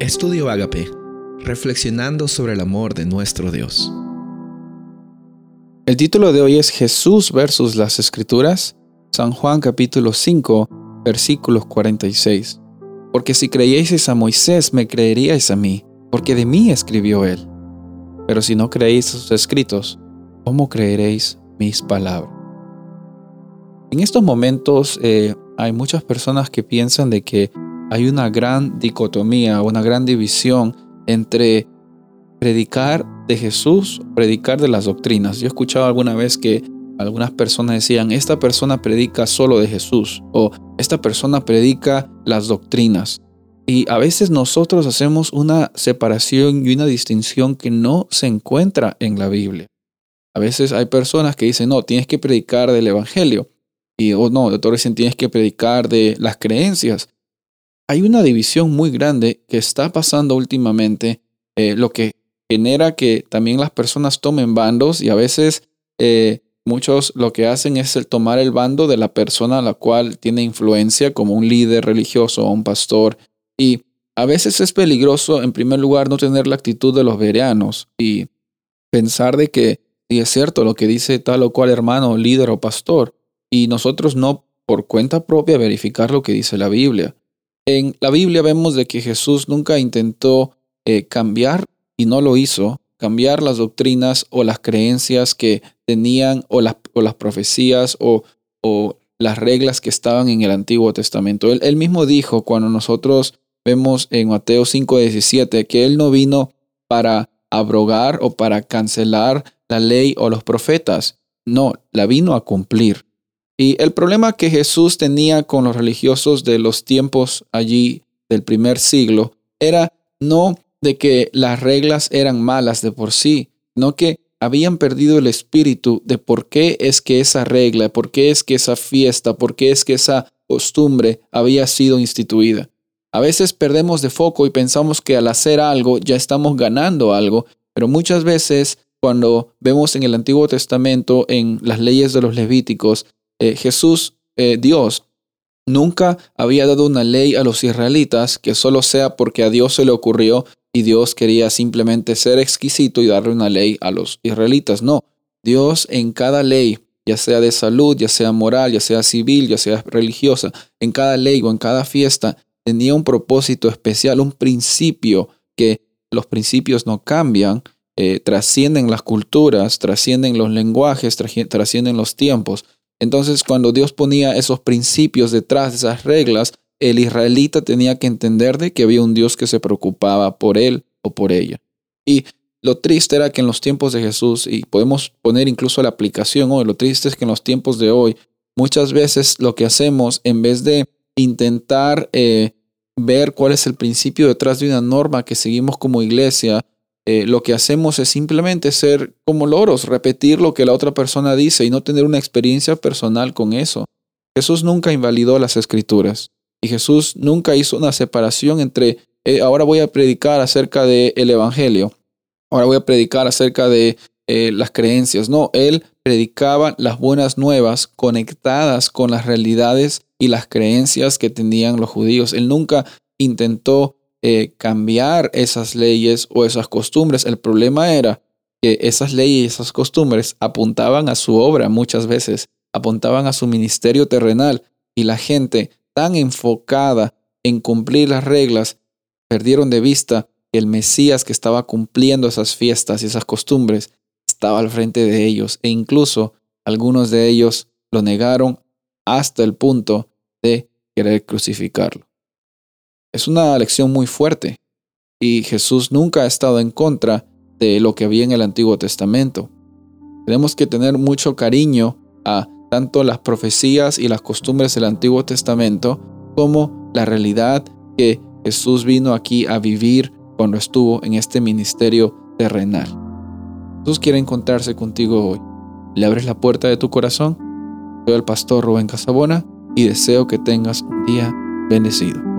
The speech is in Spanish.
Estudio Agape, reflexionando sobre el amor de nuestro Dios. El título de hoy es Jesús versus las Escrituras, San Juan capítulo 5, versículos 46. Porque si creyeseis a Moisés, me creeríais a mí, porque de mí escribió él. Pero si no creéis sus escritos, ¿cómo creeréis mis palabras? En estos momentos eh, hay muchas personas que piensan de que hay una gran dicotomía, una gran división entre predicar de Jesús, predicar de las doctrinas. Yo he escuchado alguna vez que algunas personas decían, esta persona predica solo de Jesús o esta persona predica las doctrinas. Y a veces nosotros hacemos una separación y una distinción que no se encuentra en la Biblia. A veces hay personas que dicen, no, tienes que predicar del Evangelio. Y o no, doctor dicen, tienes que predicar de las creencias hay una división muy grande que está pasando últimamente, eh, lo que genera que también las personas tomen bandos y a veces eh, muchos lo que hacen es el tomar el bando de la persona a la cual tiene influencia como un líder religioso o un pastor y a veces es peligroso en primer lugar no tener la actitud de los vereanos y pensar de que si es cierto lo que dice tal o cual hermano, líder o pastor y nosotros no por cuenta propia verificar lo que dice la Biblia. En la Biblia vemos de que Jesús nunca intentó eh, cambiar, y no lo hizo, cambiar las doctrinas o las creencias que tenían o las, o las profecías o, o, las reglas que estaban en el Antiguo Testamento. Él, él mismo dijo cuando nosotros vemos en Mateo 5:17 que Él no vino para abrogar o para cancelar la ley o los profetas. No, la vino a cumplir. Y el problema que Jesús tenía con los religiosos de los tiempos allí del primer siglo era no de que las reglas eran malas de por sí, no que habían perdido el espíritu de por qué es que esa regla, por qué es que esa fiesta, por qué es que esa costumbre había sido instituida. A veces perdemos de foco y pensamos que al hacer algo ya estamos ganando algo, pero muchas veces cuando vemos en el Antiguo Testamento, en las leyes de los Levíticos, eh, Jesús, eh, Dios, nunca había dado una ley a los israelitas que solo sea porque a Dios se le ocurrió y Dios quería simplemente ser exquisito y darle una ley a los israelitas. No, Dios en cada ley, ya sea de salud, ya sea moral, ya sea civil, ya sea religiosa, en cada ley o en cada fiesta, tenía un propósito especial, un principio que los principios no cambian, eh, trascienden las culturas, trascienden los lenguajes, trascienden los tiempos. Entonces, cuando Dios ponía esos principios detrás de esas reglas, el israelita tenía que entender de que había un Dios que se preocupaba por él o por ella. Y lo triste era que en los tiempos de Jesús, y podemos poner incluso la aplicación hoy, lo triste es que en los tiempos de hoy, muchas veces lo que hacemos, en vez de intentar eh, ver cuál es el principio detrás de una norma que seguimos como iglesia, eh, lo que hacemos es simplemente ser como loros, repetir lo que la otra persona dice y no tener una experiencia personal con eso. Jesús nunca invalidó las escrituras y Jesús nunca hizo una separación entre eh, ahora voy a predicar acerca del el Evangelio, ahora voy a predicar acerca de eh, las creencias. No, él predicaba las buenas nuevas conectadas con las realidades y las creencias que tenían los judíos. Él nunca intentó eh, cambiar esas leyes o esas costumbres. El problema era que esas leyes y esas costumbres apuntaban a su obra muchas veces, apuntaban a su ministerio terrenal y la gente tan enfocada en cumplir las reglas perdieron de vista que el Mesías que estaba cumpliendo esas fiestas y esas costumbres estaba al frente de ellos e incluso algunos de ellos lo negaron hasta el punto de querer crucificarlo. Es una lección muy fuerte y Jesús nunca ha estado en contra de lo que había en el Antiguo Testamento. Tenemos que tener mucho cariño a tanto las profecías y las costumbres del Antiguo Testamento como la realidad que Jesús vino aquí a vivir cuando estuvo en este ministerio terrenal. Jesús quiere encontrarse contigo hoy. ¿Le abres la puerta de tu corazón? Soy el pastor Rubén Casabona y deseo que tengas un día bendecido.